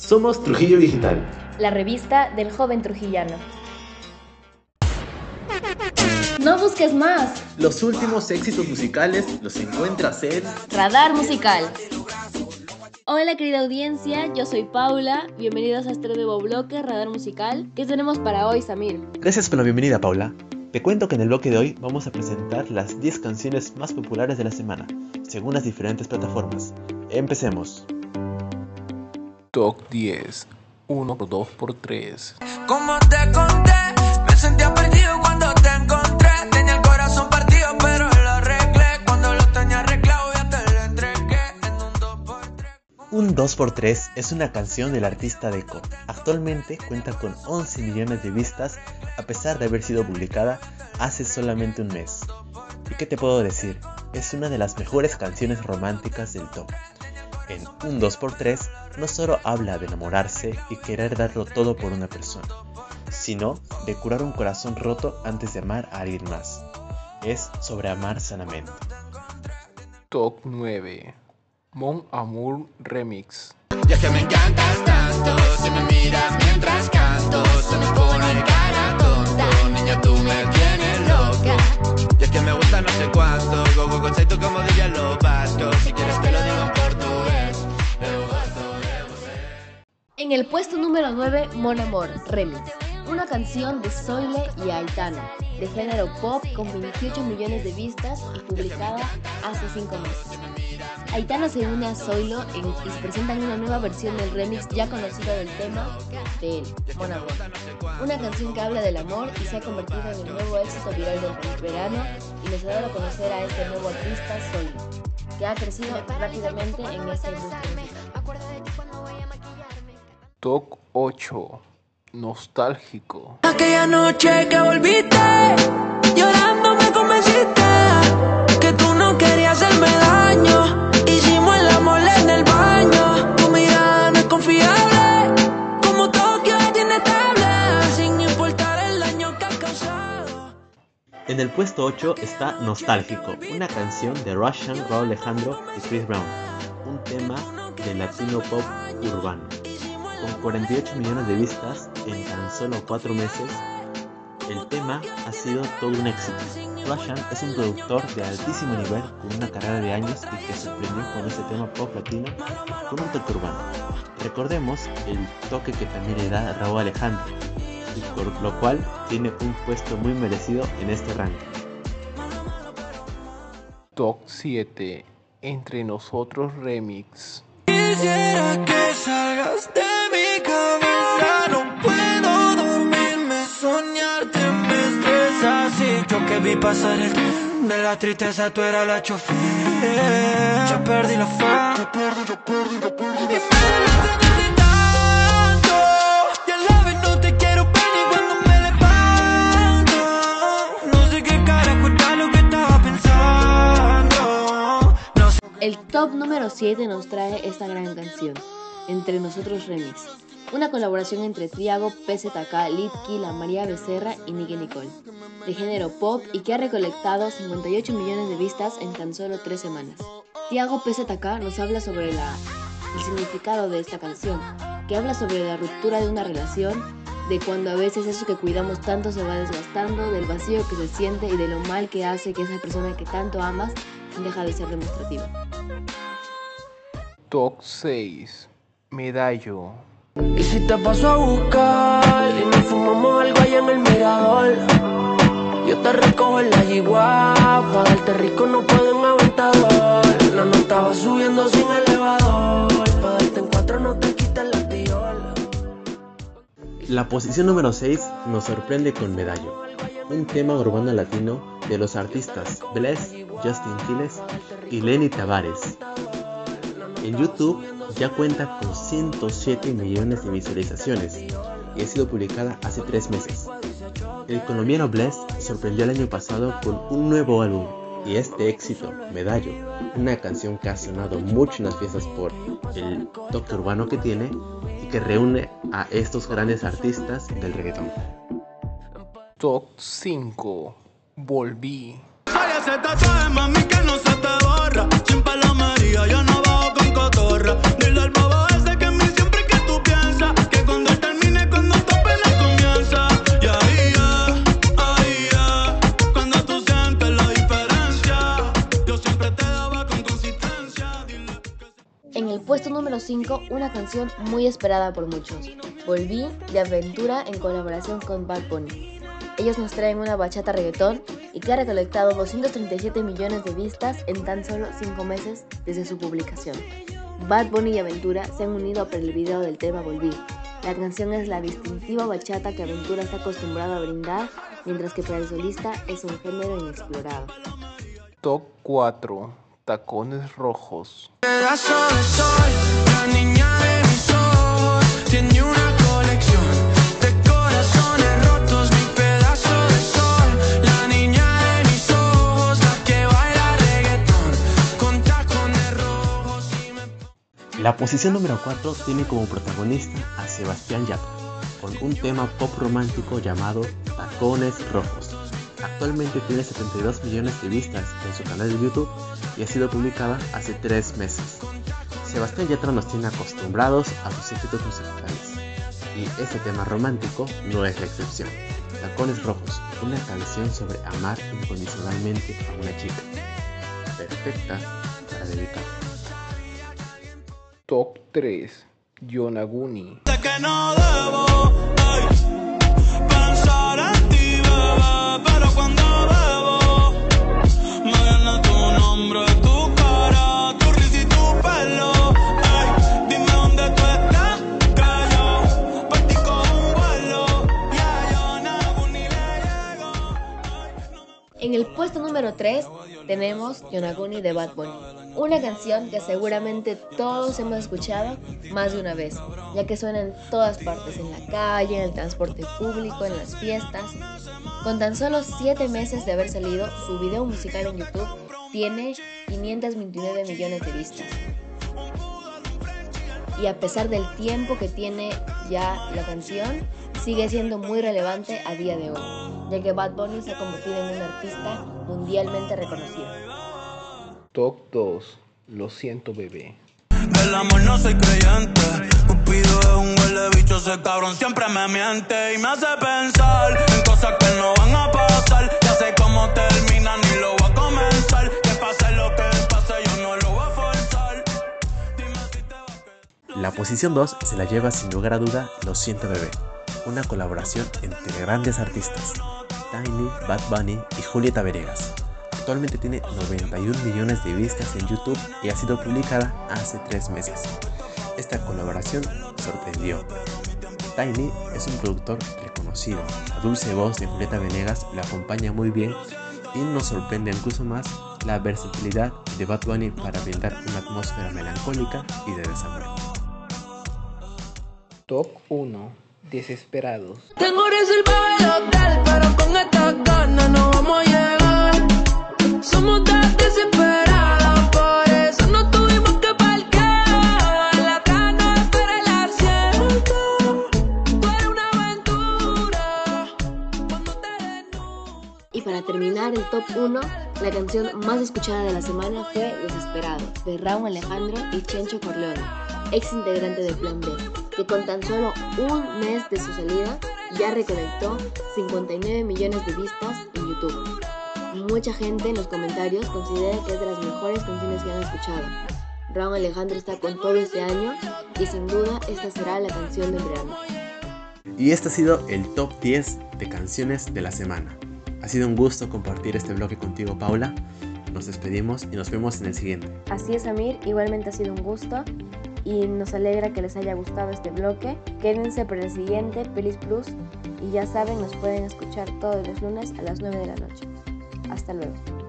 Somos Trujillo Digital, la revista del joven trujillano. No busques más. Los últimos éxitos musicales los encuentras en Radar Musical. Hola querida audiencia, yo soy Paula. Bienvenidos a este nuevo bloque Radar Musical. ¿Qué tenemos para hoy, Samir? Gracias por la bienvenida, Paula. Te cuento que en el bloque de hoy vamos a presentar las 10 canciones más populares de la semana, según las diferentes plataformas. Empecemos. Top 10 1 por 2 por 3 Como te conté, me sentía perdido cuando te encontré. Tenía el corazón partido, pero lo arreglé. Cuando lo tenía arreglado, ya te lo entregué en un 2x3. Un 2x3 es una canción del artista Deco. Actualmente cuenta con 11 millones de vistas a pesar de haber sido publicada hace solamente un mes. ¿Y qué te puedo decir? Es una de las mejores canciones románticas del top. En un 2x3 no solo habla de enamorarse y querer darlo todo por una persona, sino de curar un corazón roto antes de amar a alguien más. Es sobre amar sanamente. Top 9 Mon Amour Remix Ya que me encantas tanto, si me miras mientras canto, se me pone cara tonto, niña tú me tienes loco. Y es que me gusta no sé cuánto, go go conceito como diría lo vasco, si quieres te lo digo En el puesto número 9, Mon Amor, Remix. Una canción de Soile y Aitana, de género pop con 28 millones de vistas y publicada hace 5 meses. Aitana se une a Zoilo en- y se presentan una nueva versión del remix ya conocido del tema de él, Mon Amor. Una canción que habla del amor y se ha convertido en el nuevo éxito viral del verano y nos ha dado a conocer a este nuevo artista Zoilo, que ha crecido rápidamente en esta industria. Top 8 Nostálgico Aquella noche que volviste, llorando me convenciste que tú no querías hacerme daño. Hicimos el amor en el baño. Tu mirada no es confiable, como Tokio es inestable, sin importar el daño que has causado. En el puesto 8 está Nostálgico, una canción de Russian, Raúl Alejandro y Chris Brown, un tema de latino pop urbano. Con 48 millones de vistas en tan solo 4 meses, el tema ha sido todo un éxito. Russian es un productor de altísimo nivel con una carrera de años y que sorprendió con este tema pop latino con un toque urbano. Recordemos el toque que también le da Raúl Alejandro, y por lo cual tiene un puesto muy merecido en este ranking. Top 7 Entre Nosotros Remix Quisiera que salgas de vi pasar el tren de la tristeza, tú eras la chofer. Ya perdí la fe, ya perdí, ya perdí, ya perdí. La sé El top número 7 nos trae esta gran canción, Entre Nosotros Remix, una colaboración entre Triago, PZK, Litki, La María Becerra y Nicky Nicole, de género pop y que ha recolectado 58 millones de vistas en tan solo 3 semanas. Tiago PZK nos habla sobre la, el significado de esta canción, que habla sobre la ruptura de una relación, de cuando a veces eso que cuidamos tanto se va desgastando, del vacío que se siente y de lo mal que hace que esa persona que tanto amas deja de ser demostrativa. Top 6 Medallo Y si te paso a buscar y nos fumamos algo allá en el mirador, yo te recojo en la yigua, pa' darte rico no puedo en aventador. La nota va subiendo sin elevador, pa' darte en cuatro no te quites la tiola. La posición número 6 nos sorprende con Medallo, un tema urbano latino de los artistas Bless, Justin Quiles y Lenny Tavares. En YouTube ya cuenta con 107 millones de visualizaciones y ha sido publicada hace 3 meses. El colombiano Bless sorprendió el año pasado con un nuevo álbum y este éxito, Medallo, una canción que ha sonado mucho en las fiestas por el toque urbano que tiene y que reúne a estos grandes artistas del reggaetón. Top 5 Volví Ay, ese tatuaje, mami, que no se te borra. Sin 5, una canción muy esperada por muchos. Volví de aventura en colaboración con Bad Bunny. Ellos nos traen una bachata reggaetón y que ha recolectado 237 millones de vistas en tan solo 5 meses desde su publicación. Bad Bunny y Aventura se han unido para el video del tema Volví. La canción es la distintiva bachata que Aventura está acostumbrado a brindar, mientras que para el solista es un género inexplorado. Top 4. Tacones rojos. Pedazo de sol, la niña de mis ojos tiene una colección de corazones rotos. Mi pedazo de sol, la niña de mis ojos, la que baila reggaetón con tacones rojos y me La posición número 4 tiene como protagonista a Sebastián Yatra, con un tema pop romántico llamado Tacones Rojos. Actualmente tiene 72 millones de vistas en su canal de YouTube y ha sido publicada hace 3 meses. Sebastián Yatra nos tiene acostumbrados a sus éxitos musicales y este tema romántico no es la excepción. Tacones Rojos, una canción sobre amar incondicionalmente a una chica, perfecta para dedicar. Top 3. Yonaguni. Que no debo puesto número 3 tenemos Yonaguni de Bad Bunny, una canción que seguramente todos hemos escuchado más de una vez, ya que suena en todas partes, en la calle, en el transporte público, en las fiestas. Con tan solo 7 meses de haber salido, su video musical en YouTube tiene 529 millones de vistas. Y a pesar del tiempo que tiene ya la canción, sigue siendo muy relevante a día de hoy, ya que Bad Bunny se ha convertido en un artista mundialmente reconocido. Top 2. Lo siento, bebé. Del amor no soy creyente. Cupido es un huele bicho, ese cabrón siempre me miente y me hace pensar en cosas que no van a pasar. Ya sé cómo termina, ni lo voy a comenzar. Que pase lo que pase, yo no lo voy a forzar. Dime si te va a quedar. La posición 2 se la lleva sin lugar a duda Lo siento bebé, una colaboración entre grandes artistas, Tiny, Bad Bunny y Julieta Venegas. Actualmente tiene 91 millones de vistas en YouTube y ha sido publicada hace 3 meses. Esta colaboración sorprendió. Tiny es un productor reconocido. La dulce voz de Julieta Venegas la acompaña muy bien y nos sorprende incluso más la versatilidad de Bad Bunny para brindar una atmósfera melancólica y de desamor. Top 1. Desesperados. Tengo reservado el hotel, pero con esta gana no vamos a llegar. Somos tan desesperados, por eso no tuvimos que parquear. La cana espera el asiento. Fue una aventura cuando te desnudas. Y para terminar el top 1, la canción más escuchada de la semana fue Desesperado, de Raúl Alejandro y Chencho Corleone, ex integrante de Plan B, que con tan solo un mes de su salida ya recolectó 59 millones de vistas en YouTube. Mucha gente en los comentarios considera que es de las mejores canciones que han escuchado. Raúl Alejandro está con todo este año y sin duda esta será la canción del verano. Y este ha sido el top 10 de canciones de la semana. Ha sido un gusto compartir este bloque contigo, Paula. Nos despedimos y nos vemos en el siguiente. Así es, Amir, igualmente ha sido un gusto y nos alegra que les haya gustado este bloque. Quédense para el siguiente, Pelis Plus, y ya saben, nos pueden escuchar todos los lunes a las 9 de la noche. Hasta luego.